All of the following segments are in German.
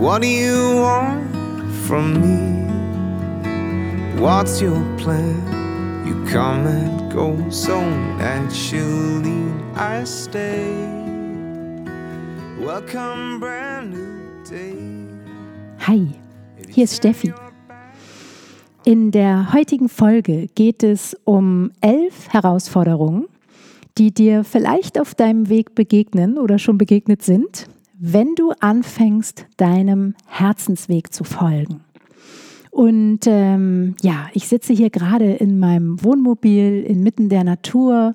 What do you want from me? What's your plan? You come and go so naturally. I stay. Welcome, brand new day. Hi, hier ist Steffi. In der heutigen Folge geht es um elf Herausforderungen, die dir vielleicht auf deinem Weg begegnen oder schon begegnet sind, wenn du anfängst, deinem Herzensweg zu folgen. Und ähm, ja, ich sitze hier gerade in meinem Wohnmobil inmitten der Natur.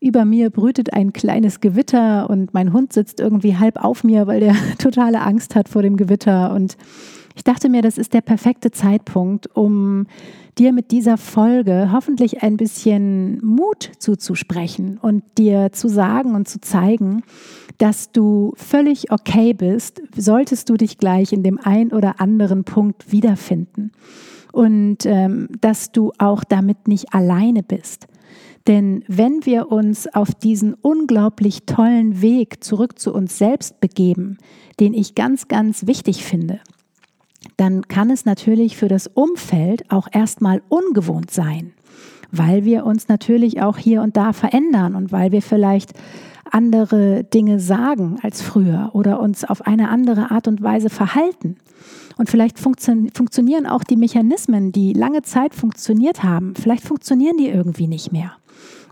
Über mir brütet ein kleines Gewitter und mein Hund sitzt irgendwie halb auf mir, weil der totale Angst hat vor dem Gewitter. Und ich dachte mir, das ist der perfekte Zeitpunkt, um dir mit dieser Folge hoffentlich ein bisschen Mut zuzusprechen und dir zu sagen und zu zeigen, dass du völlig okay bist, solltest du dich gleich in dem ein oder anderen Punkt wiederfinden. Und ähm, dass du auch damit nicht alleine bist. Denn wenn wir uns auf diesen unglaublich tollen Weg zurück zu uns selbst begeben, den ich ganz, ganz wichtig finde, dann kann es natürlich für das Umfeld auch erstmal ungewohnt sein, weil wir uns natürlich auch hier und da verändern und weil wir vielleicht andere Dinge sagen als früher oder uns auf eine andere Art und Weise verhalten. Und vielleicht funktio funktionieren auch die Mechanismen, die lange Zeit funktioniert haben, vielleicht funktionieren die irgendwie nicht mehr.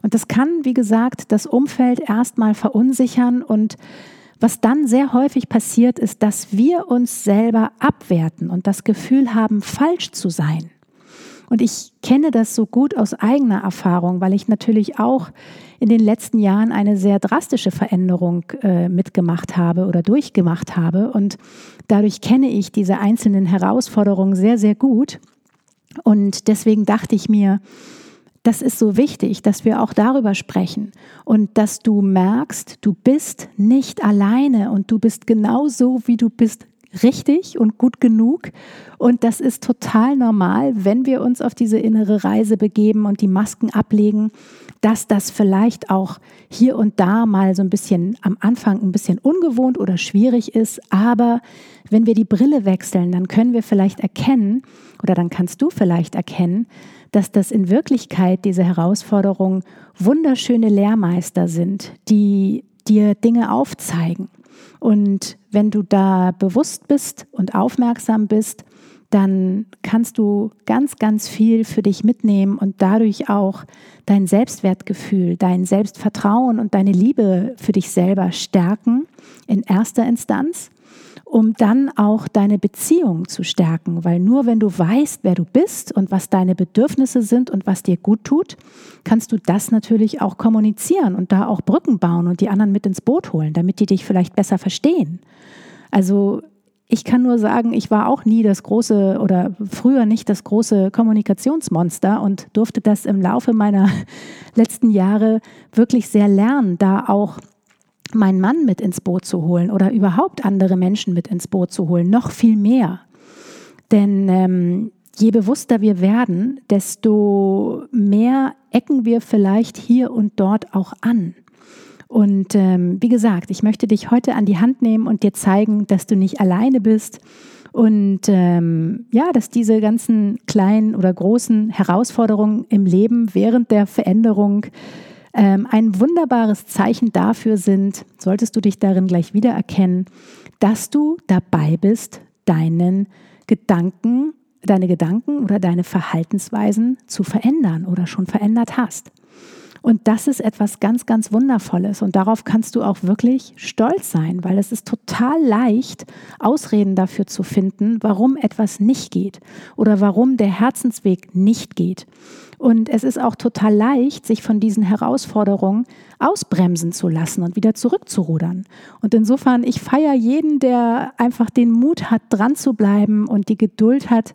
Und das kann, wie gesagt, das Umfeld erstmal verunsichern und was dann sehr häufig passiert, ist, dass wir uns selber abwerten und das Gefühl haben, falsch zu sein. Und ich kenne das so gut aus eigener Erfahrung, weil ich natürlich auch in den letzten Jahren eine sehr drastische Veränderung äh, mitgemacht habe oder durchgemacht habe. Und dadurch kenne ich diese einzelnen Herausforderungen sehr, sehr gut. Und deswegen dachte ich mir, das ist so wichtig, dass wir auch darüber sprechen und dass du merkst, du bist nicht alleine und du bist genau so, wie du bist, richtig und gut genug. Und das ist total normal, wenn wir uns auf diese innere Reise begeben und die Masken ablegen, dass das vielleicht auch hier und da mal so ein bisschen am Anfang ein bisschen ungewohnt oder schwierig ist. Aber wenn wir die Brille wechseln, dann können wir vielleicht erkennen, oder dann kannst du vielleicht erkennen, dass das in Wirklichkeit diese Herausforderungen wunderschöne Lehrmeister sind, die dir Dinge aufzeigen. Und wenn du da bewusst bist und aufmerksam bist, dann kannst du ganz, ganz viel für dich mitnehmen und dadurch auch dein Selbstwertgefühl, dein Selbstvertrauen und deine Liebe für dich selber stärken in erster Instanz um dann auch deine Beziehung zu stärken. Weil nur wenn du weißt, wer du bist und was deine Bedürfnisse sind und was dir gut tut, kannst du das natürlich auch kommunizieren und da auch Brücken bauen und die anderen mit ins Boot holen, damit die dich vielleicht besser verstehen. Also ich kann nur sagen, ich war auch nie das große oder früher nicht das große Kommunikationsmonster und durfte das im Laufe meiner letzten Jahre wirklich sehr lernen, da auch meinen Mann mit ins Boot zu holen oder überhaupt andere Menschen mit ins Boot zu holen, noch viel mehr. Denn ähm, je bewusster wir werden, desto mehr ecken wir vielleicht hier und dort auch an. Und ähm, wie gesagt, ich möchte dich heute an die Hand nehmen und dir zeigen, dass du nicht alleine bist und ähm, ja, dass diese ganzen kleinen oder großen Herausforderungen im Leben während der Veränderung ähm, ein wunderbares Zeichen dafür sind, solltest du dich darin gleich wiedererkennen, dass du dabei bist, deinen Gedanken, deine Gedanken oder deine Verhaltensweisen zu verändern oder schon verändert hast. Und das ist etwas ganz, ganz Wundervolles. Und darauf kannst du auch wirklich stolz sein, weil es ist total leicht, Ausreden dafür zu finden, warum etwas nicht geht oder warum der Herzensweg nicht geht. Und es ist auch total leicht, sich von diesen Herausforderungen ausbremsen zu lassen und wieder zurückzurudern. Und insofern, ich feiere jeden, der einfach den Mut hat, dran zu bleiben und die Geduld hat,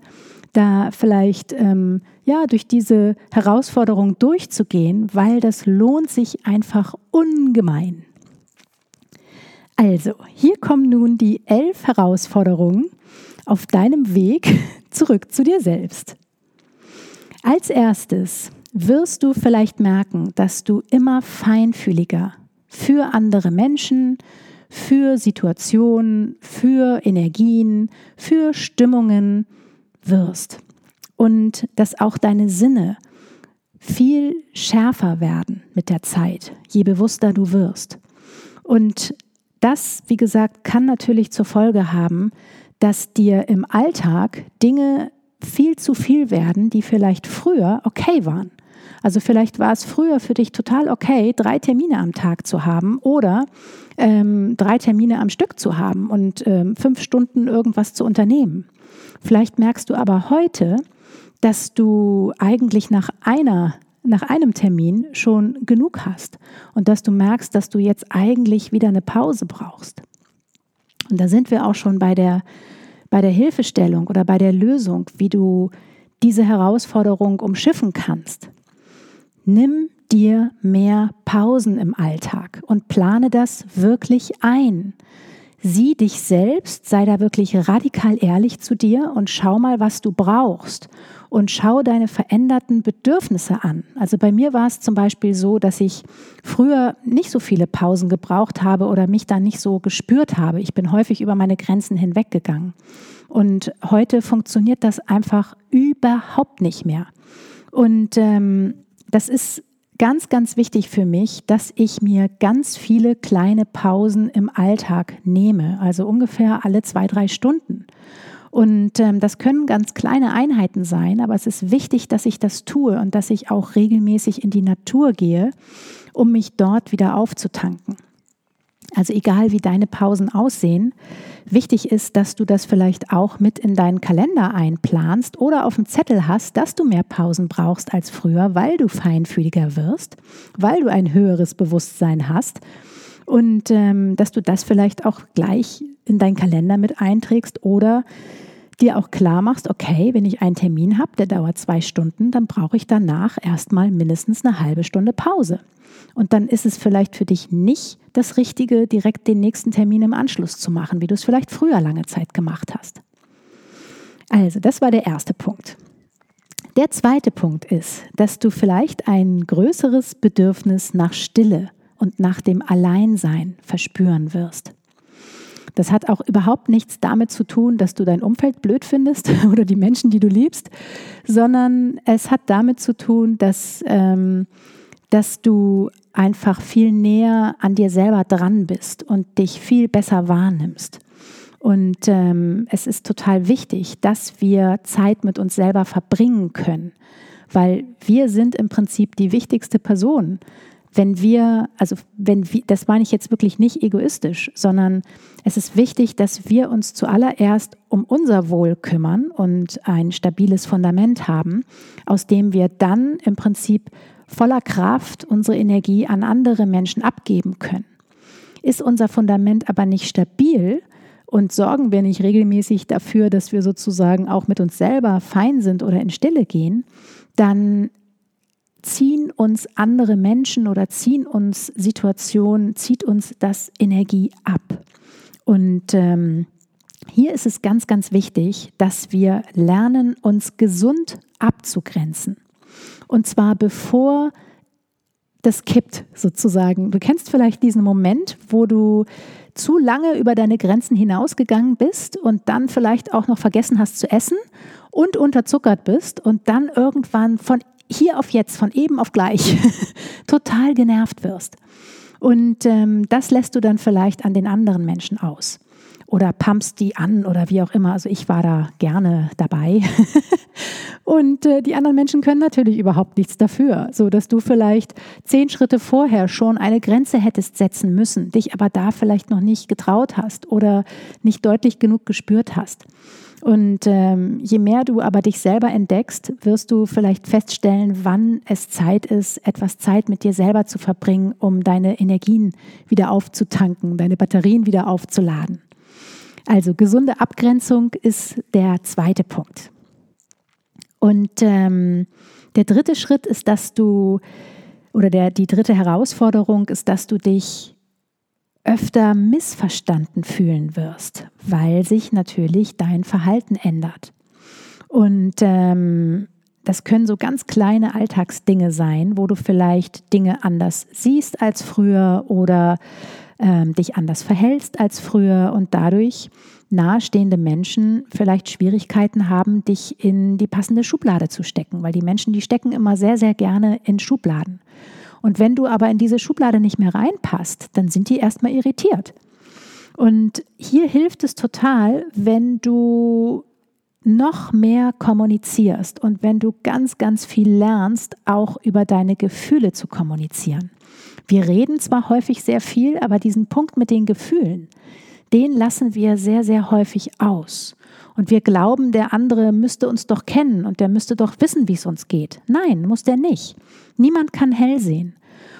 da vielleicht ähm, ja durch diese Herausforderung durchzugehen, weil das lohnt sich einfach ungemein. Also, hier kommen nun die elf Herausforderungen auf deinem Weg zurück zu dir selbst. Als erstes wirst du vielleicht merken, dass du immer feinfühliger für andere Menschen, für Situationen, für Energien, für Stimmungen wirst und dass auch deine Sinne viel schärfer werden mit der Zeit, je bewusster du wirst. Und das, wie gesagt, kann natürlich zur Folge haben, dass dir im Alltag Dinge viel zu viel werden, die vielleicht früher okay waren. Also vielleicht war es früher für dich total okay, drei Termine am Tag zu haben oder ähm, drei Termine am Stück zu haben und ähm, fünf Stunden irgendwas zu unternehmen. Vielleicht merkst du aber heute, dass du eigentlich nach einer nach einem Termin schon genug hast und dass du merkst, dass du jetzt eigentlich wieder eine Pause brauchst. Und da sind wir auch schon bei der, bei der Hilfestellung oder bei der Lösung, wie du diese Herausforderung umschiffen kannst. Nimm dir mehr Pausen im Alltag und plane das wirklich ein. Sieh dich selbst, sei da wirklich radikal ehrlich zu dir und schau mal, was du brauchst. Und schau deine veränderten Bedürfnisse an. Also bei mir war es zum Beispiel so, dass ich früher nicht so viele Pausen gebraucht habe oder mich da nicht so gespürt habe. Ich bin häufig über meine Grenzen hinweggegangen. Und heute funktioniert das einfach überhaupt nicht mehr. Und ähm, das ist ganz, ganz wichtig für mich, dass ich mir ganz viele kleine Pausen im Alltag nehme, also ungefähr alle zwei, drei Stunden. Und ähm, das können ganz kleine Einheiten sein, aber es ist wichtig, dass ich das tue und dass ich auch regelmäßig in die Natur gehe, um mich dort wieder aufzutanken. Also egal wie deine Pausen aussehen, wichtig ist, dass du das vielleicht auch mit in deinen Kalender einplanst oder auf dem Zettel hast, dass du mehr Pausen brauchst als früher, weil du feinfühliger wirst, weil du ein höheres Bewusstsein hast und ähm, dass du das vielleicht auch gleich in deinen Kalender mit einträgst oder dir auch klar machst, okay, wenn ich einen Termin habe, der dauert zwei Stunden, dann brauche ich danach erstmal mindestens eine halbe Stunde Pause. Und dann ist es vielleicht für dich nicht das Richtige, direkt den nächsten Termin im Anschluss zu machen, wie du es vielleicht früher lange Zeit gemacht hast. Also, das war der erste Punkt. Der zweite Punkt ist, dass du vielleicht ein größeres Bedürfnis nach Stille und nach dem Alleinsein verspüren wirst. Das hat auch überhaupt nichts damit zu tun, dass du dein Umfeld blöd findest oder die Menschen, die du liebst, sondern es hat damit zu tun, dass, ähm, dass du einfach viel näher an dir selber dran bist und dich viel besser wahrnimmst. Und ähm, es ist total wichtig, dass wir Zeit mit uns selber verbringen können, weil wir sind im Prinzip die wichtigste Person wenn wir, also wenn wir, das meine ich jetzt wirklich nicht egoistisch, sondern es ist wichtig, dass wir uns zuallererst um unser Wohl kümmern und ein stabiles Fundament haben, aus dem wir dann im Prinzip voller Kraft unsere Energie an andere Menschen abgeben können. Ist unser Fundament aber nicht stabil, und sorgen wir nicht regelmäßig dafür, dass wir sozusagen auch mit uns selber fein sind oder in Stille gehen, dann ziehen uns andere Menschen oder ziehen uns Situationen, zieht uns das Energie ab. Und ähm, hier ist es ganz, ganz wichtig, dass wir lernen, uns gesund abzugrenzen. Und zwar bevor das kippt sozusagen. Du kennst vielleicht diesen Moment, wo du zu lange über deine Grenzen hinausgegangen bist und dann vielleicht auch noch vergessen hast zu essen und unterzuckert bist und dann irgendwann von hier auf jetzt, von eben auf gleich, total genervt wirst. Und ähm, das lässt du dann vielleicht an den anderen Menschen aus. Oder pumpst die an oder wie auch immer. Also ich war da gerne dabei. und äh, die anderen Menschen können natürlich überhaupt nichts dafür, so dass du vielleicht zehn Schritte vorher schon eine Grenze hättest setzen müssen, dich aber da vielleicht noch nicht getraut hast oder nicht deutlich genug gespürt hast. Und ähm, je mehr du aber dich selber entdeckst, wirst du vielleicht feststellen, wann es Zeit ist, etwas Zeit mit dir selber zu verbringen, um deine Energien wieder aufzutanken, deine Batterien wieder aufzuladen. Also gesunde Abgrenzung ist der zweite Punkt. Und ähm, der dritte Schritt ist, dass du, oder der, die dritte Herausforderung ist, dass du dich öfter missverstanden fühlen wirst, weil sich natürlich dein Verhalten ändert. Und ähm, das können so ganz kleine Alltagsdinge sein, wo du vielleicht Dinge anders siehst als früher oder ähm, dich anders verhältst als früher und dadurch nahestehende Menschen vielleicht Schwierigkeiten haben, dich in die passende Schublade zu stecken, weil die Menschen, die stecken immer sehr, sehr gerne in Schubladen. Und wenn du aber in diese Schublade nicht mehr reinpasst, dann sind die erstmal irritiert. Und hier hilft es total, wenn du noch mehr kommunizierst und wenn du ganz, ganz viel lernst, auch über deine Gefühle zu kommunizieren. Wir reden zwar häufig sehr viel, aber diesen Punkt mit den Gefühlen, den lassen wir sehr, sehr häufig aus. Und wir glauben, der andere müsste uns doch kennen und der müsste doch wissen, wie es uns geht. Nein, muss der nicht. Niemand kann hell sehen.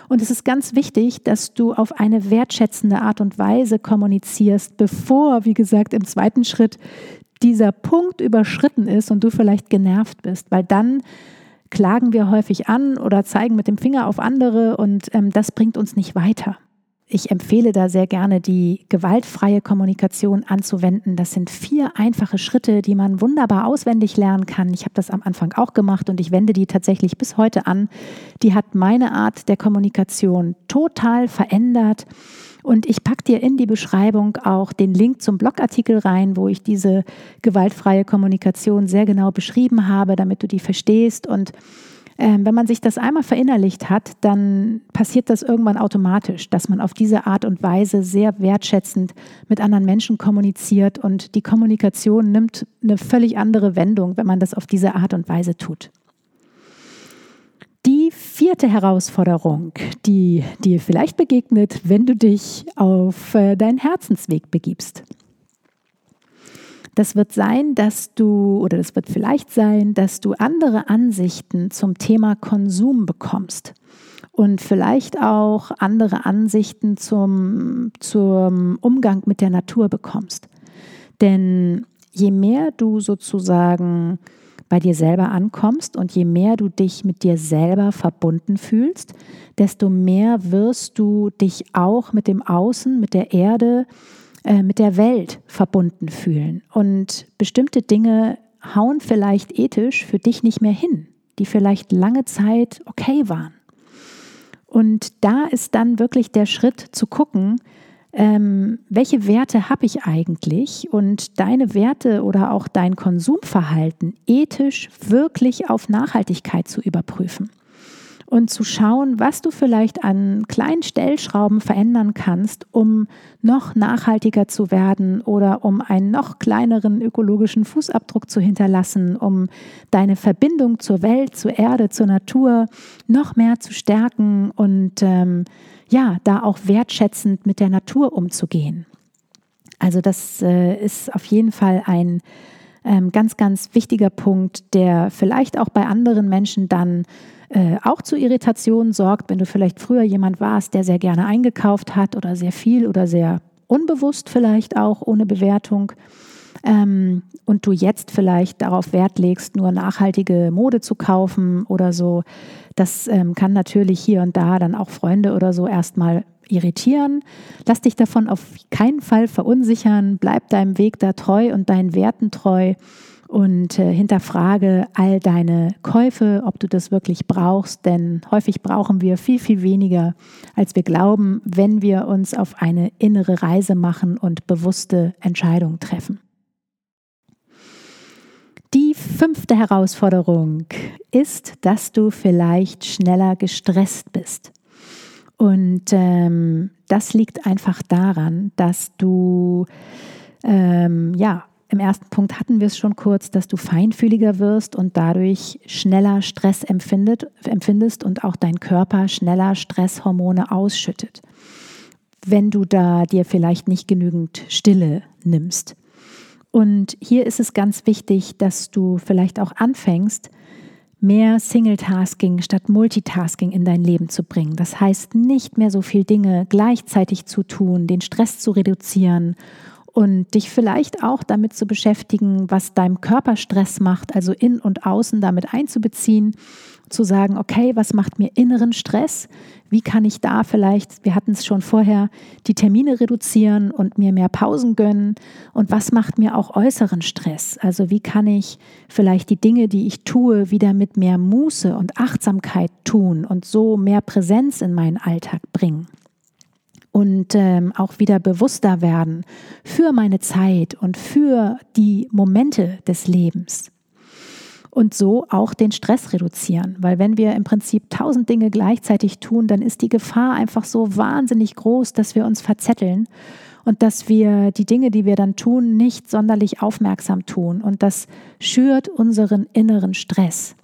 Und es ist ganz wichtig, dass du auf eine wertschätzende Art und Weise kommunizierst, bevor, wie gesagt, im zweiten Schritt dieser Punkt überschritten ist und du vielleicht genervt bist, weil dann klagen wir häufig an oder zeigen mit dem Finger auf andere und ähm, das bringt uns nicht weiter. Ich empfehle da sehr gerne, die gewaltfreie Kommunikation anzuwenden. Das sind vier einfache Schritte, die man wunderbar auswendig lernen kann. Ich habe das am Anfang auch gemacht und ich wende die tatsächlich bis heute an. Die hat meine Art der Kommunikation total verändert. Und ich packe dir in die Beschreibung auch den Link zum Blogartikel rein, wo ich diese gewaltfreie Kommunikation sehr genau beschrieben habe, damit du die verstehst und ähm, wenn man sich das einmal verinnerlicht hat, dann passiert das irgendwann automatisch, dass man auf diese Art und Weise sehr wertschätzend mit anderen Menschen kommuniziert und die Kommunikation nimmt eine völlig andere Wendung, wenn man das auf diese Art und Weise tut. Die vierte Herausforderung, die dir vielleicht begegnet, wenn du dich auf äh, deinen Herzensweg begibst. Das wird sein, dass du, oder das wird vielleicht sein, dass du andere Ansichten zum Thema Konsum bekommst und vielleicht auch andere Ansichten zum, zum Umgang mit der Natur bekommst. Denn je mehr du sozusagen bei dir selber ankommst und je mehr du dich mit dir selber verbunden fühlst, desto mehr wirst du dich auch mit dem Außen, mit der Erde, äh, mit der Welt verbunden fühlen. Und bestimmte Dinge hauen vielleicht ethisch für dich nicht mehr hin, die vielleicht lange Zeit okay waren. Und da ist dann wirklich der Schritt zu gucken, ähm, welche Werte habe ich eigentlich? Und deine Werte oder auch dein Konsumverhalten ethisch wirklich auf Nachhaltigkeit zu überprüfen. Und zu schauen, was du vielleicht an kleinen Stellschrauben verändern kannst, um noch nachhaltiger zu werden oder um einen noch kleineren ökologischen Fußabdruck zu hinterlassen, um deine Verbindung zur Welt, zur Erde, zur Natur noch mehr zu stärken. Und ähm, ja, da auch wertschätzend mit der Natur umzugehen. Also das äh, ist auf jeden Fall ein ähm, ganz, ganz wichtiger Punkt, der vielleicht auch bei anderen Menschen dann äh, auch zu Irritationen sorgt, wenn du vielleicht früher jemand warst, der sehr gerne eingekauft hat oder sehr viel oder sehr unbewusst vielleicht auch ohne Bewertung ähm, und du jetzt vielleicht darauf Wert legst, nur nachhaltige Mode zu kaufen oder so. Das ähm, kann natürlich hier und da dann auch Freunde oder so erstmal irritieren. Lass dich davon auf keinen Fall verunsichern. Bleib deinem Weg da treu und deinen Werten treu und äh, hinterfrage all deine Käufe, ob du das wirklich brauchst, denn häufig brauchen wir viel, viel weniger, als wir glauben, wenn wir uns auf eine innere Reise machen und bewusste Entscheidungen treffen. Die fünfte Herausforderung ist, dass du vielleicht schneller gestresst bist. Und ähm, das liegt einfach daran, dass du Ähm, ja, im ersten Punkt hatten wir es schon kurz, dass du feinfühliger wirst und dadurch schneller Stress empfindet, empfindest und auch dein Körper schneller Stresshormone ausschüttet, wenn du da dir vielleicht nicht genügend Stille nimmst. Und hier ist es ganz wichtig, dass du vielleicht auch anfängst, mehr Single-Tasking statt Multitasking in dein Leben zu bringen. Das heißt, nicht mehr so viele Dinge gleichzeitig zu tun, den Stress zu reduzieren und dich vielleicht auch damit zu beschäftigen, was deinem Körper Stress macht, also in und außen damit einzubeziehen, zu sagen, okay, was macht mir inneren Stress? Wie kann ich da vielleicht, wir hatten es schon vorher, die Termine reduzieren und mir mehr Pausen gönnen? Und was macht mir auch äußeren Stress? Also wie kann ich vielleicht die Dinge, die ich tue, wieder mit mehr Muße und Achtsamkeit tun und so mehr Präsenz in meinen Alltag bringen? Und ähm, auch wieder bewusster werden für meine Zeit und für die Momente des Lebens. Und so auch den Stress reduzieren, weil wenn wir im Prinzip tausend Dinge gleichzeitig tun, dann ist die Gefahr einfach so wahnsinnig groß, dass wir uns verzetteln und dass wir die Dinge, die wir dann tun, nicht sonderlich aufmerksam tun. Und das schürt unseren inneren Stress.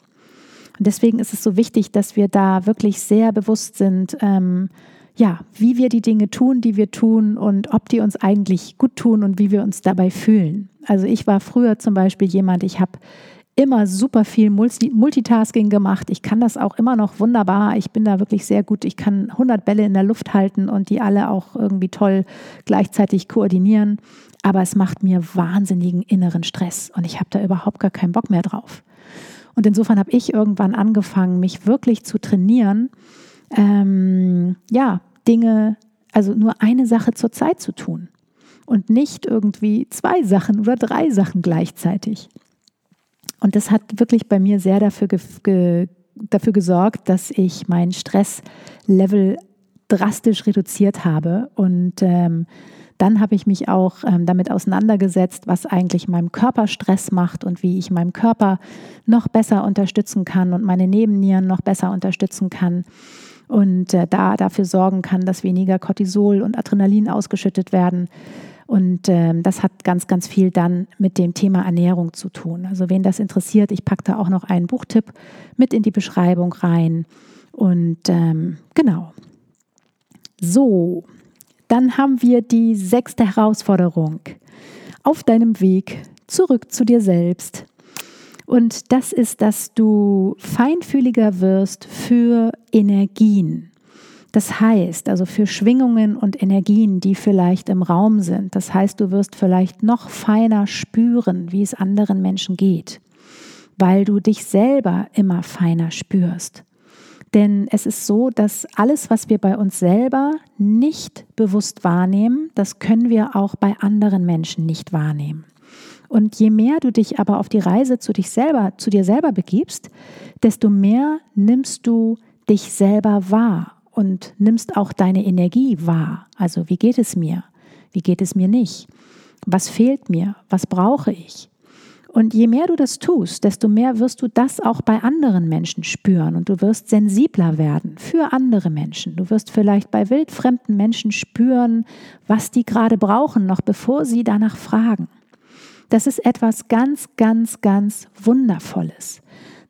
Und deswegen ist es so wichtig, dass wir da wirklich sehr bewusst sind, ähm, ja, wie wir die Dinge tun, die wir tun und ob die uns eigentlich gut tun und wie wir uns dabei fühlen. Also ich war früher zum Beispiel jemand, ich habe immer super viel Multitasking gemacht. Ich kann das auch immer noch wunderbar. Ich bin da wirklich sehr gut. Ich kann 100 Bälle in der Luft halten und die alle auch irgendwie toll gleichzeitig koordinieren. Aber es macht mir wahnsinnigen inneren Stress und ich habe da überhaupt gar keinen Bock mehr drauf. Und insofern habe ich irgendwann angefangen, mich wirklich zu trainieren, ähm, ja, Dinge, also nur eine Sache zur Zeit zu tun und nicht irgendwie zwei Sachen oder drei Sachen gleichzeitig. Und das hat wirklich bei mir sehr dafür, ge ge dafür gesorgt, dass ich mein Stresslevel drastisch reduziert habe. Und ähm, dann habe ich mich auch ähm, damit auseinandergesetzt, was eigentlich meinem Körper Stress macht und wie ich meinem Körper noch besser unterstützen kann und meine Nebennieren noch besser unterstützen kann und äh, da dafür sorgen kann, dass weniger Cortisol und Adrenalin ausgeschüttet werden. Und ähm, das hat ganz, ganz viel dann mit dem Thema Ernährung zu tun. Also wen das interessiert, ich packe da auch noch einen Buchtipp mit in die Beschreibung rein. Und ähm, genau. So, dann haben wir die sechste Herausforderung. Auf deinem Weg zurück zu dir selbst und das ist, dass du feinfühliger wirst für Energien. Das heißt, also für Schwingungen und Energien, die vielleicht im Raum sind. Das heißt, du wirst vielleicht noch feiner spüren, wie es anderen Menschen geht, weil du dich selber immer feiner spürst. Denn es ist so, dass alles, was wir bei uns selber nicht bewusst wahrnehmen, das können wir auch bei anderen Menschen nicht wahrnehmen. Und je mehr du dich aber auf die Reise zu dich selber, zu dir selber begibst, desto mehr nimmst du dich selber wahr und nimmst auch deine Energie wahr. Also wie geht es mir? Wie geht es mir nicht? Was fehlt mir? Was brauche ich? Und je mehr du das tust, desto mehr wirst du das auch bei anderen Menschen spüren und du wirst sensibler werden für andere Menschen. Du wirst vielleicht bei wildfremden Menschen spüren, was die gerade brauchen, noch bevor sie danach fragen. Das ist etwas ganz, ganz, ganz Wundervolles.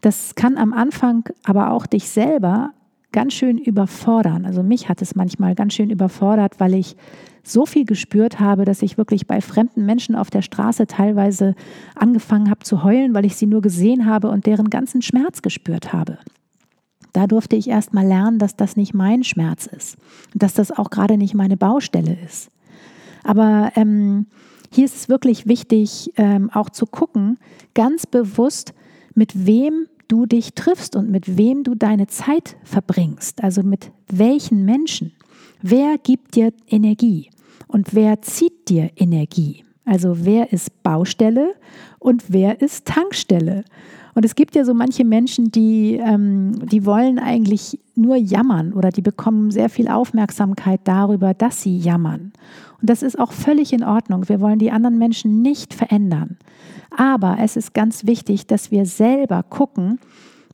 Das kann am Anfang aber auch dich selber ganz schön überfordern. Also mich hat es manchmal ganz schön überfordert, weil ich so viel gespürt habe, dass ich wirklich bei fremden Menschen auf der Straße teilweise angefangen habe zu heulen, weil ich sie nur gesehen habe und deren ganzen Schmerz gespürt habe. Da durfte ich erst mal lernen, dass das nicht mein Schmerz ist und dass das auch gerade nicht meine Baustelle ist. Aber ähm, hier ist es wirklich wichtig, ähm, auch zu gucken, ganz bewusst, mit wem du dich triffst und mit wem du deine Zeit verbringst. Also mit welchen Menschen. Wer gibt dir Energie und wer zieht dir Energie? Also wer ist Baustelle und wer ist Tankstelle? Und es gibt ja so manche Menschen, die, ähm, die wollen eigentlich nur jammern oder die bekommen sehr viel Aufmerksamkeit darüber, dass sie jammern. Und das ist auch völlig in Ordnung. Wir wollen die anderen Menschen nicht verändern. Aber es ist ganz wichtig, dass wir selber gucken,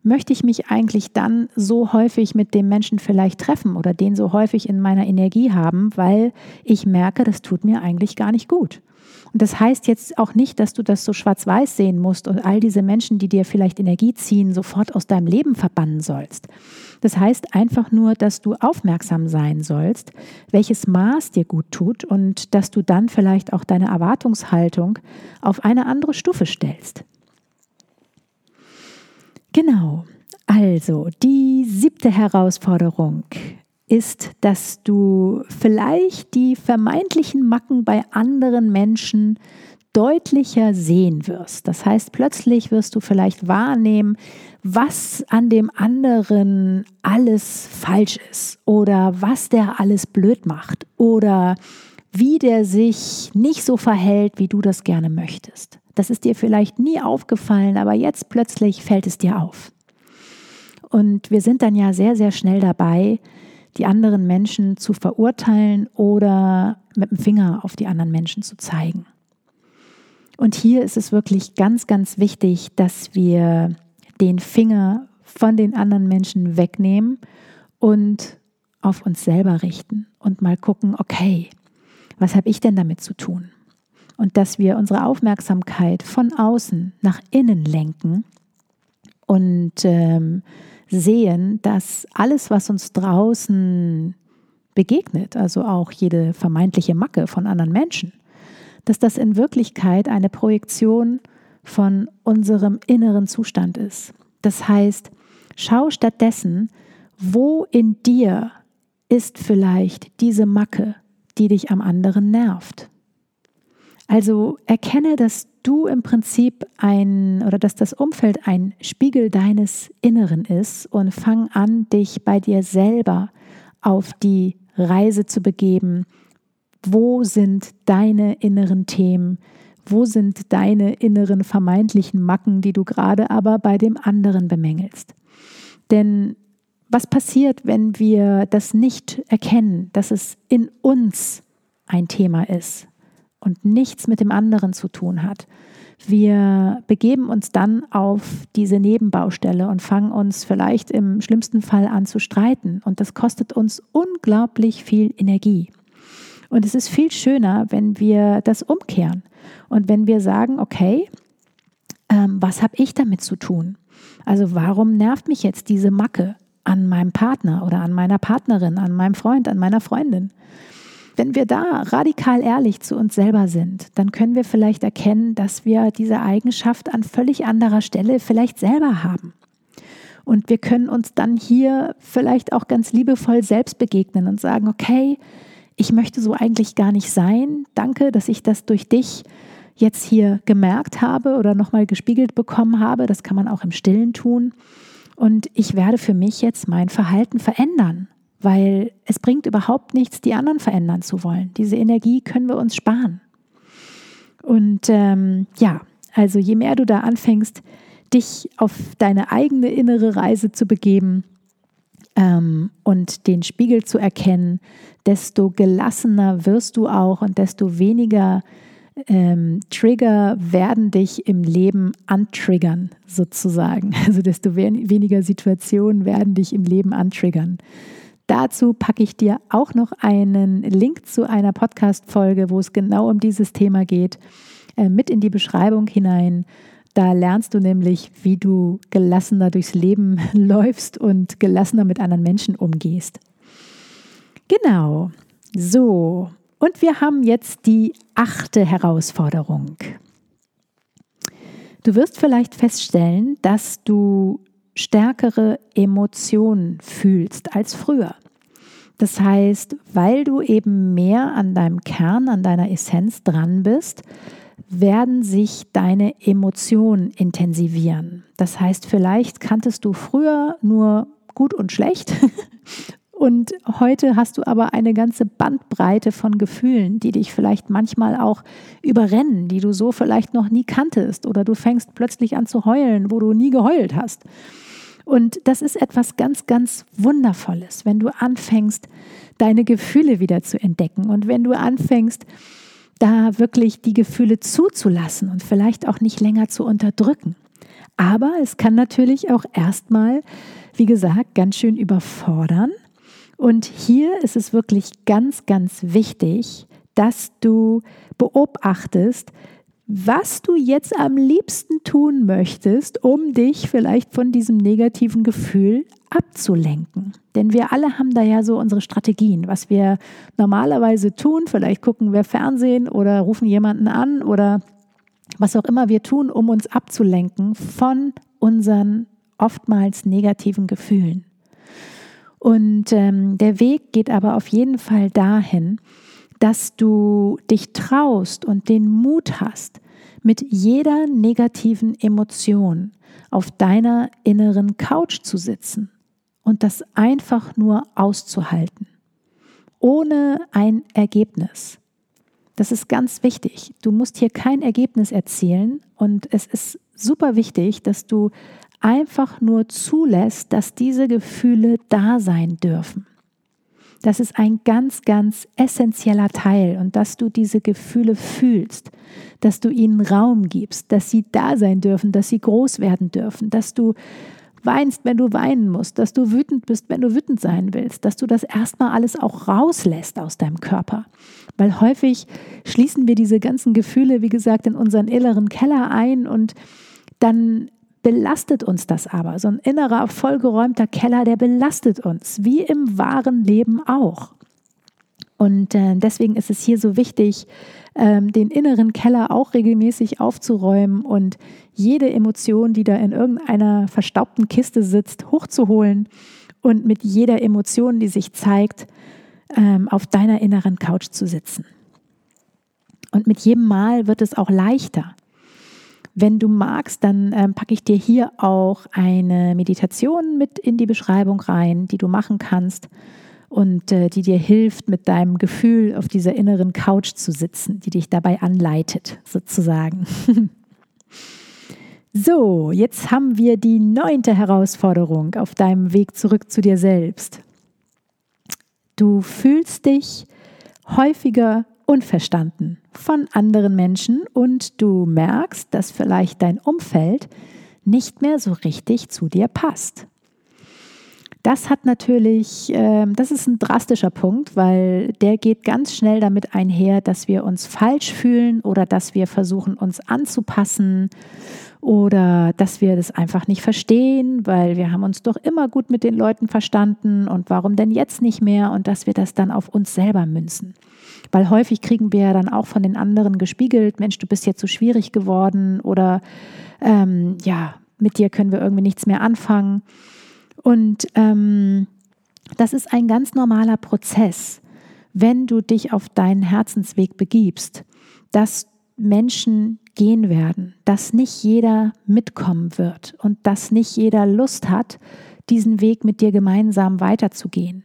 möchte ich mich eigentlich dann so häufig mit dem Menschen vielleicht treffen oder den so häufig in meiner Energie haben, weil ich merke, das tut mir eigentlich gar nicht gut. Und das heißt jetzt auch nicht, dass du das so schwarz-weiß sehen musst und all diese Menschen, die dir vielleicht Energie ziehen, sofort aus deinem Leben verbannen sollst. Das heißt einfach nur, dass du aufmerksam sein sollst, welches Maß dir gut tut und dass du dann vielleicht auch deine Erwartungshaltung auf eine andere Stufe stellst. Genau. Also, die siebte Herausforderung ist, dass du vielleicht die vermeintlichen Macken bei anderen Menschen deutlicher sehen wirst. Das heißt, plötzlich wirst du vielleicht wahrnehmen, was an dem anderen alles falsch ist oder was der alles blöd macht oder wie der sich nicht so verhält, wie du das gerne möchtest. Das ist dir vielleicht nie aufgefallen, aber jetzt plötzlich fällt es dir auf. Und wir sind dann ja sehr, sehr schnell dabei, die anderen Menschen zu verurteilen oder mit dem Finger auf die anderen Menschen zu zeigen. Und hier ist es wirklich ganz, ganz wichtig, dass wir den Finger von den anderen Menschen wegnehmen und auf uns selber richten und mal gucken, okay, was habe ich denn damit zu tun? Und dass wir unsere Aufmerksamkeit von außen nach innen lenken und ähm, sehen, dass alles, was uns draußen begegnet, also auch jede vermeintliche Macke von anderen Menschen, dass das in Wirklichkeit eine Projektion von unserem inneren Zustand ist. Das heißt, schau stattdessen, wo in dir ist vielleicht diese Macke, die dich am anderen nervt. Also erkenne, dass du im Prinzip ein oder dass das Umfeld ein Spiegel deines Inneren ist und fang an, dich bei dir selber auf die Reise zu begeben. Wo sind deine inneren Themen? Wo sind deine inneren vermeintlichen Macken, die du gerade aber bei dem anderen bemängelst? Denn was passiert, wenn wir das nicht erkennen, dass es in uns ein Thema ist? Und nichts mit dem anderen zu tun hat. Wir begeben uns dann auf diese Nebenbaustelle und fangen uns vielleicht im schlimmsten Fall an zu streiten. Und das kostet uns unglaublich viel Energie. Und es ist viel schöner, wenn wir das umkehren und wenn wir sagen, okay, ähm, was habe ich damit zu tun? Also warum nervt mich jetzt diese Macke an meinem Partner oder an meiner Partnerin, an meinem Freund, an meiner Freundin? Wenn wir da radikal ehrlich zu uns selber sind, dann können wir vielleicht erkennen, dass wir diese Eigenschaft an völlig anderer Stelle vielleicht selber haben. Und wir können uns dann hier vielleicht auch ganz liebevoll selbst begegnen und sagen, okay, ich möchte so eigentlich gar nicht sein. Danke, dass ich das durch dich jetzt hier gemerkt habe oder nochmal gespiegelt bekommen habe. Das kann man auch im Stillen tun. Und ich werde für mich jetzt mein Verhalten verändern weil es bringt überhaupt nichts, die anderen verändern zu wollen. Diese Energie können wir uns sparen. Und ähm, ja, also je mehr du da anfängst, dich auf deine eigene innere Reise zu begeben ähm, und den Spiegel zu erkennen, desto gelassener wirst du auch und desto weniger ähm, Trigger werden dich im Leben antriggern, sozusagen. Also desto weniger Situationen werden dich im Leben antriggern. Dazu packe ich dir auch noch einen Link zu einer Podcast-Folge, wo es genau um dieses Thema geht, äh, mit in die Beschreibung hinein. Da lernst du nämlich, wie du gelassener durchs Leben läufst und gelassener mit anderen Menschen umgehst. Genau. So. Und wir haben jetzt die achte Herausforderung. Du wirst vielleicht feststellen, dass du stärkere Emotionen fühlst als früher. Das heißt, weil du eben mehr an deinem Kern, an deiner Essenz dran bist, werden sich deine Emotionen intensivieren. Das heißt, vielleicht kanntest du früher nur gut und schlecht und heute hast du aber eine ganze Bandbreite von Gefühlen, die dich vielleicht manchmal auch überrennen, die du so vielleicht noch nie kanntest oder du fängst plötzlich an zu heulen, wo du nie geheult hast. Und das ist etwas ganz, ganz Wundervolles, wenn du anfängst, deine Gefühle wieder zu entdecken und wenn du anfängst, da wirklich die Gefühle zuzulassen und vielleicht auch nicht länger zu unterdrücken. Aber es kann natürlich auch erstmal, wie gesagt, ganz schön überfordern. Und hier ist es wirklich ganz, ganz wichtig, dass du beobachtest, was du jetzt am liebsten tun möchtest, um dich vielleicht von diesem negativen Gefühl abzulenken. Denn wir alle haben da ja so unsere Strategien, was wir normalerweise tun. Vielleicht gucken wir Fernsehen oder rufen jemanden an oder was auch immer wir tun, um uns abzulenken von unseren oftmals negativen Gefühlen. Und ähm, der Weg geht aber auf jeden Fall dahin, dass du dich traust und den Mut hast, mit jeder negativen Emotion auf deiner inneren Couch zu sitzen und das einfach nur auszuhalten, ohne ein Ergebnis. Das ist ganz wichtig. Du musst hier kein Ergebnis erzielen und es ist super wichtig, dass du einfach nur zulässt, dass diese Gefühle da sein dürfen. Das ist ein ganz, ganz essentieller Teil und dass du diese Gefühle fühlst, dass du ihnen Raum gibst, dass sie da sein dürfen, dass sie groß werden dürfen, dass du weinst, wenn du weinen musst, dass du wütend bist, wenn du wütend sein willst, dass du das erstmal alles auch rauslässt aus deinem Körper. Weil häufig schließen wir diese ganzen Gefühle, wie gesagt, in unseren inneren Keller ein und dann belastet uns das aber. So ein innerer, vollgeräumter Keller, der belastet uns, wie im wahren Leben auch. Und äh, deswegen ist es hier so wichtig, ähm, den inneren Keller auch regelmäßig aufzuräumen und jede Emotion, die da in irgendeiner verstaubten Kiste sitzt, hochzuholen und mit jeder Emotion, die sich zeigt, ähm, auf deiner inneren Couch zu sitzen. Und mit jedem Mal wird es auch leichter. Wenn du magst, dann ähm, packe ich dir hier auch eine Meditation mit in die Beschreibung rein, die du machen kannst und äh, die dir hilft, mit deinem Gefühl auf dieser inneren Couch zu sitzen, die dich dabei anleitet, sozusagen. so, jetzt haben wir die neunte Herausforderung auf deinem Weg zurück zu dir selbst. Du fühlst dich häufiger unverstanden von anderen Menschen und du merkst, dass vielleicht dein Umfeld nicht mehr so richtig zu dir passt. Das hat natürlich, äh, das ist ein drastischer Punkt, weil der geht ganz schnell damit einher, dass wir uns falsch fühlen oder dass wir versuchen, uns anzupassen oder dass wir das einfach nicht verstehen, weil wir haben uns doch immer gut mit den Leuten verstanden und warum denn jetzt nicht mehr und dass wir das dann auf uns selber münzen. Weil häufig kriegen wir ja dann auch von den anderen gespiegelt, Mensch, du bist jetzt so schwierig geworden oder ähm, ja, mit dir können wir irgendwie nichts mehr anfangen. Und ähm, das ist ein ganz normaler Prozess, wenn du dich auf deinen Herzensweg begibst, dass Menschen gehen werden, dass nicht jeder mitkommen wird und dass nicht jeder Lust hat, diesen Weg mit dir gemeinsam weiterzugehen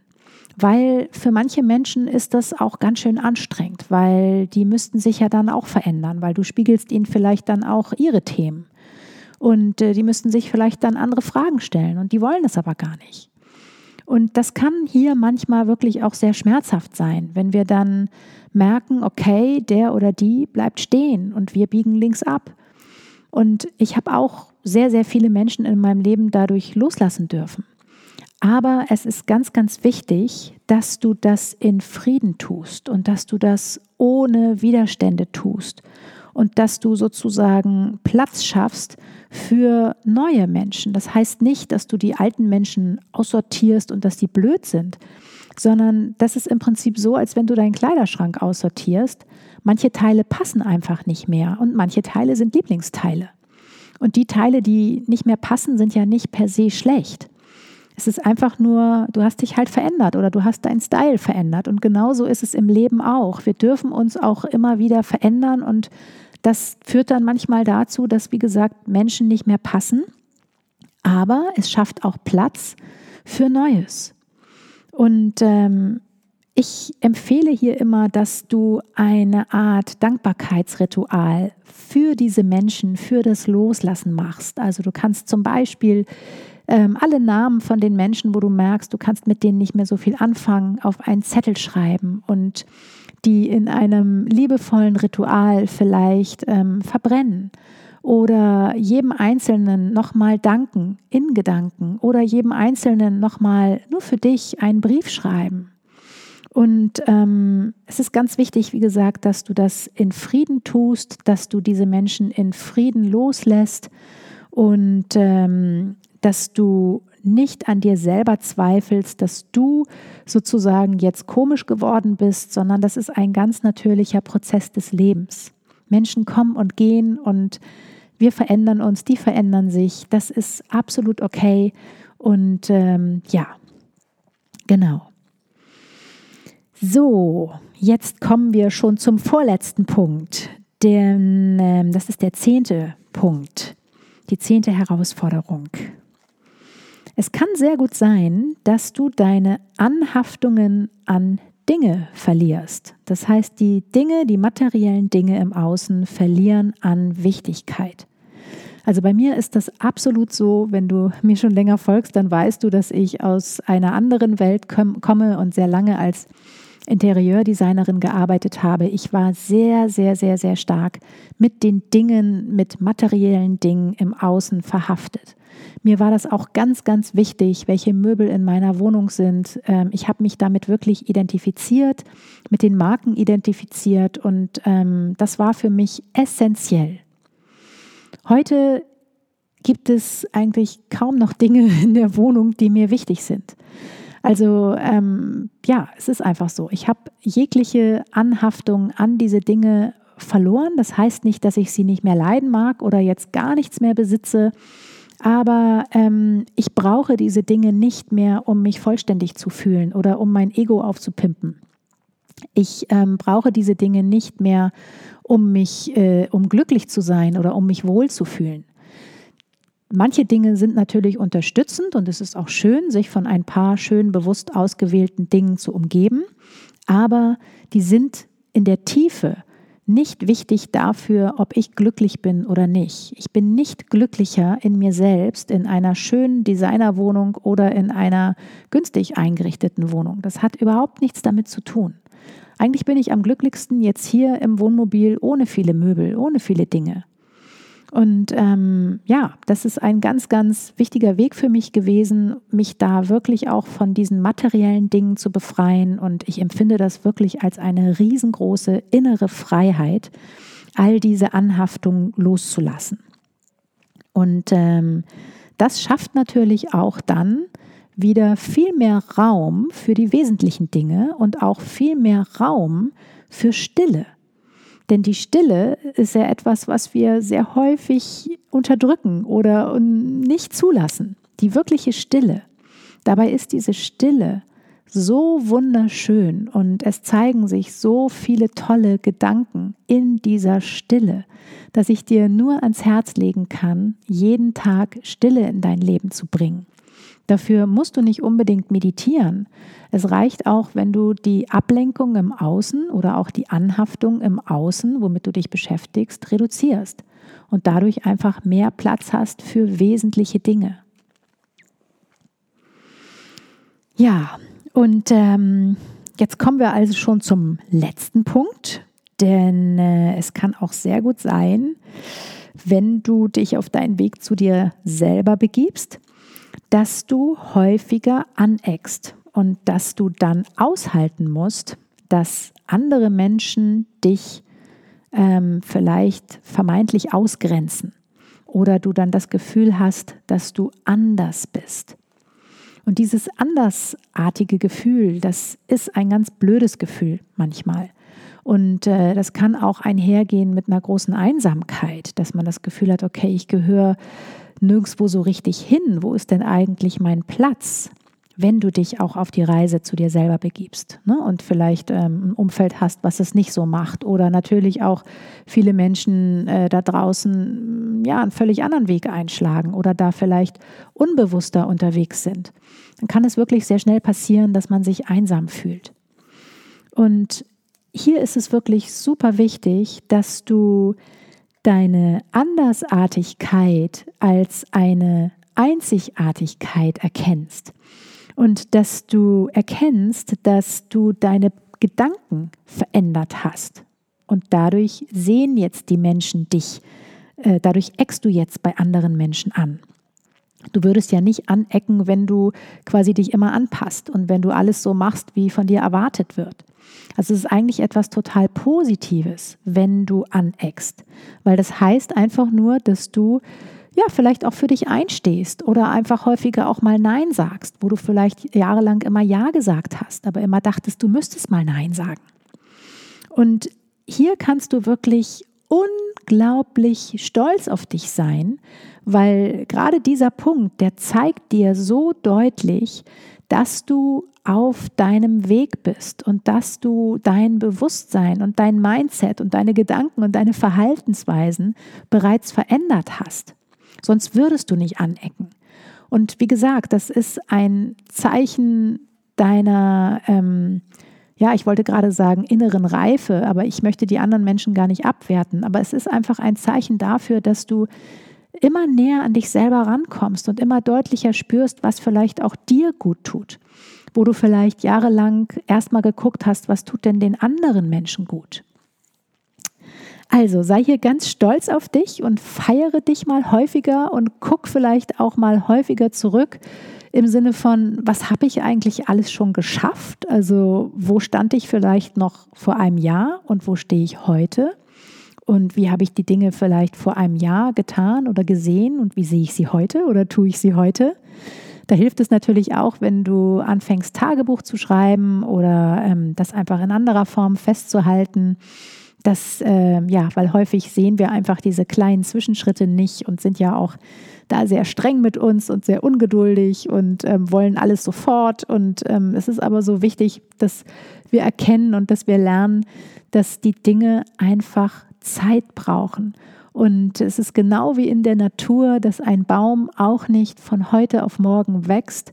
weil für manche Menschen ist das auch ganz schön anstrengend, weil die müssten sich ja dann auch verändern, weil du spiegelst ihnen vielleicht dann auch ihre Themen und äh, die müssten sich vielleicht dann andere Fragen stellen und die wollen es aber gar nicht. Und das kann hier manchmal wirklich auch sehr schmerzhaft sein, wenn wir dann merken, okay, der oder die bleibt stehen und wir biegen links ab. Und ich habe auch sehr, sehr viele Menschen in meinem Leben dadurch loslassen dürfen. Aber es ist ganz, ganz wichtig, dass du das in Frieden tust und dass du das ohne Widerstände tust und dass du sozusagen Platz schaffst für neue Menschen. Das heißt nicht, dass du die alten Menschen aussortierst und dass die blöd sind, sondern das ist im Prinzip so, als wenn du deinen Kleiderschrank aussortierst. Manche Teile passen einfach nicht mehr und manche Teile sind Lieblingsteile. Und die Teile, die nicht mehr passen, sind ja nicht per se schlecht. Es ist einfach nur, du hast dich halt verändert oder du hast deinen Style verändert. Und genauso ist es im Leben auch. Wir dürfen uns auch immer wieder verändern und das führt dann manchmal dazu, dass, wie gesagt, Menschen nicht mehr passen. Aber es schafft auch Platz für Neues. Und ähm, ich empfehle hier immer, dass du eine Art Dankbarkeitsritual für diese Menschen, für das Loslassen machst. Also du kannst zum Beispiel ähm, alle Namen von den Menschen, wo du merkst, du kannst mit denen nicht mehr so viel anfangen, auf einen Zettel schreiben und die in einem liebevollen Ritual vielleicht ähm, verbrennen oder jedem Einzelnen nochmal danken in Gedanken oder jedem Einzelnen nochmal nur für dich einen Brief schreiben. Und ähm, es ist ganz wichtig, wie gesagt, dass du das in Frieden tust, dass du diese Menschen in Frieden loslässt und ähm, dass du nicht an dir selber zweifelst, dass du sozusagen jetzt komisch geworden bist, sondern das ist ein ganz natürlicher Prozess des Lebens. Menschen kommen und gehen und wir verändern uns, die verändern sich. Das ist absolut okay. Und ähm, ja, genau. So, jetzt kommen wir schon zum vorletzten Punkt. Denn ähm, das ist der zehnte Punkt, die zehnte Herausforderung. Es kann sehr gut sein, dass du deine Anhaftungen an Dinge verlierst. Das heißt, die Dinge, die materiellen Dinge im Außen verlieren an Wichtigkeit. Also bei mir ist das absolut so, wenn du mir schon länger folgst, dann weißt du, dass ich aus einer anderen Welt komme und sehr lange als Interieurdesignerin gearbeitet habe. Ich war sehr, sehr, sehr, sehr stark mit den Dingen, mit materiellen Dingen im Außen verhaftet. Mir war das auch ganz, ganz wichtig, welche Möbel in meiner Wohnung sind. Ähm, ich habe mich damit wirklich identifiziert, mit den Marken identifiziert und ähm, das war für mich essentiell. Heute gibt es eigentlich kaum noch Dinge in der Wohnung, die mir wichtig sind. Also ähm, ja, es ist einfach so. Ich habe jegliche Anhaftung an diese Dinge verloren. Das heißt nicht, dass ich sie nicht mehr leiden mag oder jetzt gar nichts mehr besitze. Aber ähm, ich brauche diese Dinge nicht mehr, um mich vollständig zu fühlen oder um mein Ego aufzupimpen. Ich ähm, brauche diese Dinge nicht mehr, um mich, äh, um glücklich zu sein oder um mich wohlzufühlen. Manche Dinge sind natürlich unterstützend und es ist auch schön, sich von ein paar schön bewusst ausgewählten Dingen zu umgeben, aber die sind in der Tiefe nicht wichtig dafür, ob ich glücklich bin oder nicht. Ich bin nicht glücklicher in mir selbst, in einer schönen Designerwohnung oder in einer günstig eingerichteten Wohnung. Das hat überhaupt nichts damit zu tun. Eigentlich bin ich am glücklichsten jetzt hier im Wohnmobil ohne viele Möbel, ohne viele Dinge. Und ähm, ja, das ist ein ganz, ganz wichtiger Weg für mich gewesen, mich da wirklich auch von diesen materiellen Dingen zu befreien. Und ich empfinde das wirklich als eine riesengroße innere Freiheit, all diese Anhaftungen loszulassen. Und ähm, das schafft natürlich auch dann wieder viel mehr Raum für die wesentlichen Dinge und auch viel mehr Raum für Stille. Denn die Stille ist ja etwas, was wir sehr häufig unterdrücken oder nicht zulassen. Die wirkliche Stille. Dabei ist diese Stille so wunderschön und es zeigen sich so viele tolle Gedanken in dieser Stille, dass ich dir nur ans Herz legen kann, jeden Tag Stille in dein Leben zu bringen. Dafür musst du nicht unbedingt meditieren. Es reicht auch, wenn du die Ablenkung im Außen oder auch die Anhaftung im Außen, womit du dich beschäftigst, reduzierst und dadurch einfach mehr Platz hast für wesentliche Dinge. Ja, und ähm, jetzt kommen wir also schon zum letzten Punkt, denn äh, es kann auch sehr gut sein, wenn du dich auf deinen Weg zu dir selber begibst, dass du häufiger aneckst und dass du dann aushalten musst, dass andere Menschen dich ähm, vielleicht vermeintlich ausgrenzen oder du dann das Gefühl hast, dass du anders bist. Und dieses andersartige Gefühl, das ist ein ganz blödes Gefühl manchmal. Und äh, das kann auch einhergehen mit einer großen Einsamkeit, dass man das Gefühl hat, okay, ich gehöre nirgendwo so richtig hin. Wo ist denn eigentlich mein Platz? Wenn du dich auch auf die Reise zu dir selber begibst ne? und vielleicht ähm, ein Umfeld hast, was es nicht so macht oder natürlich auch viele Menschen äh, da draußen ja einen völlig anderen Weg einschlagen oder da vielleicht unbewusster unterwegs sind, dann kann es wirklich sehr schnell passieren, dass man sich einsam fühlt. Und hier ist es wirklich super wichtig, dass du deine Andersartigkeit als eine Einzigartigkeit erkennst und dass du erkennst, dass du deine Gedanken verändert hast. Und dadurch sehen jetzt die Menschen dich äh, dadurch eckst du jetzt bei anderen Menschen an. Du würdest ja nicht anecken, wenn du quasi dich immer anpasst und wenn du alles so machst, wie von dir erwartet wird. Also es ist eigentlich etwas total Positives, wenn du aneckst, weil das heißt einfach nur, dass du ja vielleicht auch für dich einstehst oder einfach häufiger auch mal Nein sagst, wo du vielleicht jahrelang immer Ja gesagt hast, aber immer dachtest, du müsstest mal Nein sagen. Und hier kannst du wirklich unglaublich stolz auf dich sein, weil gerade dieser Punkt, der zeigt dir so deutlich, dass du auf deinem Weg bist und dass du dein Bewusstsein und dein Mindset und deine Gedanken und deine Verhaltensweisen bereits verändert hast. Sonst würdest du nicht anecken. Und wie gesagt, das ist ein Zeichen deiner, ähm, ja, ich wollte gerade sagen, inneren Reife, aber ich möchte die anderen Menschen gar nicht abwerten. Aber es ist einfach ein Zeichen dafür, dass du immer näher an dich selber rankommst und immer deutlicher spürst, was vielleicht auch dir gut tut. Wo du vielleicht jahrelang erstmal geguckt hast, was tut denn den anderen Menschen gut. Also sei hier ganz stolz auf dich und feiere dich mal häufiger und guck vielleicht auch mal häufiger zurück im Sinne von, was habe ich eigentlich alles schon geschafft? Also wo stand ich vielleicht noch vor einem Jahr und wo stehe ich heute? Und wie habe ich die Dinge vielleicht vor einem Jahr getan oder gesehen und wie sehe ich sie heute oder tue ich sie heute? Da hilft es natürlich auch, wenn du anfängst, Tagebuch zu schreiben oder ähm, das einfach in anderer Form festzuhalten das, äh, ja, weil häufig sehen wir einfach diese kleinen Zwischenschritte nicht und sind ja auch da sehr streng mit uns und sehr ungeduldig und ähm, wollen alles sofort. Und ähm, es ist aber so wichtig, dass wir erkennen und dass wir lernen, dass die Dinge einfach Zeit brauchen. Und es ist genau wie in der Natur, dass ein Baum auch nicht von heute auf morgen wächst,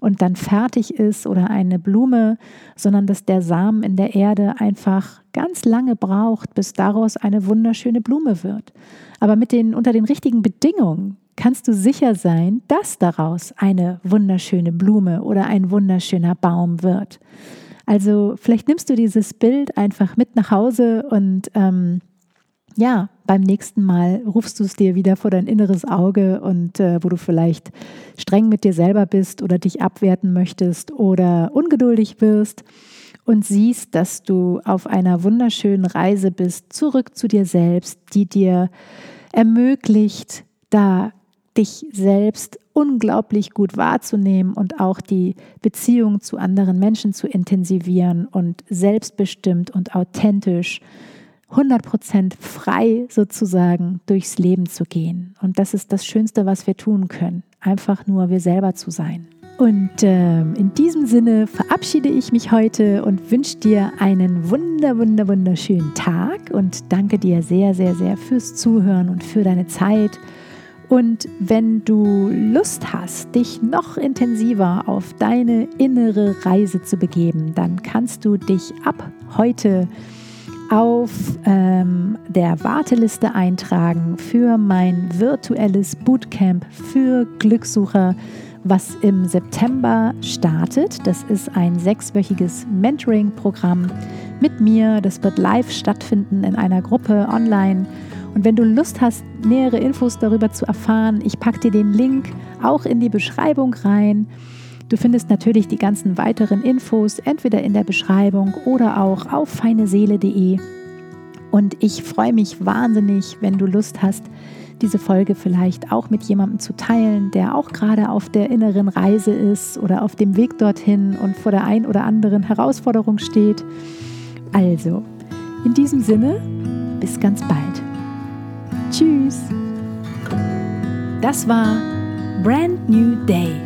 und dann fertig ist oder eine Blume, sondern dass der Samen in der Erde einfach ganz lange braucht, bis daraus eine wunderschöne Blume wird. Aber mit den, unter den richtigen Bedingungen kannst du sicher sein, dass daraus eine wunderschöne Blume oder ein wunderschöner Baum wird. Also vielleicht nimmst du dieses Bild einfach mit nach Hause und ähm, ja, beim nächsten Mal rufst du es dir wieder vor dein inneres Auge und äh, wo du vielleicht streng mit dir selber bist oder dich abwerten möchtest oder ungeduldig wirst und siehst, dass du auf einer wunderschönen Reise bist, zurück zu dir selbst, die dir ermöglicht, da dich selbst unglaublich gut wahrzunehmen und auch die Beziehung zu anderen Menschen zu intensivieren und selbstbestimmt und authentisch 100% frei sozusagen durchs Leben zu gehen. Und das ist das Schönste, was wir tun können. Einfach nur wir selber zu sein. Und äh, in diesem Sinne verabschiede ich mich heute und wünsche dir einen wunder, wunder, wunderschönen Tag und danke dir sehr, sehr, sehr fürs Zuhören und für deine Zeit. Und wenn du Lust hast, dich noch intensiver auf deine innere Reise zu begeben, dann kannst du dich ab heute auf ähm, der Warteliste eintragen für mein virtuelles Bootcamp für Glückssucher, was im September startet. Das ist ein sechswöchiges Mentoring-Programm mit mir. Das wird live stattfinden in einer Gruppe online. Und wenn du Lust hast, nähere Infos darüber zu erfahren, ich packe dir den Link auch in die Beschreibung rein. Du findest natürlich die ganzen weiteren Infos entweder in der Beschreibung oder auch auf feineseele.de. Und ich freue mich wahnsinnig, wenn du Lust hast, diese Folge vielleicht auch mit jemandem zu teilen, der auch gerade auf der inneren Reise ist oder auf dem Weg dorthin und vor der ein oder anderen Herausforderung steht. Also, in diesem Sinne, bis ganz bald. Tschüss. Das war Brand New Day